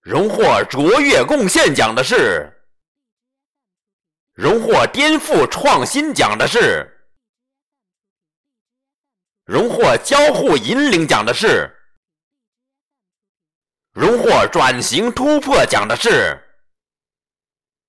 荣获卓越贡献奖的是荣获颠覆创新奖的是荣获交互引领奖的是荣获转型突破奖的是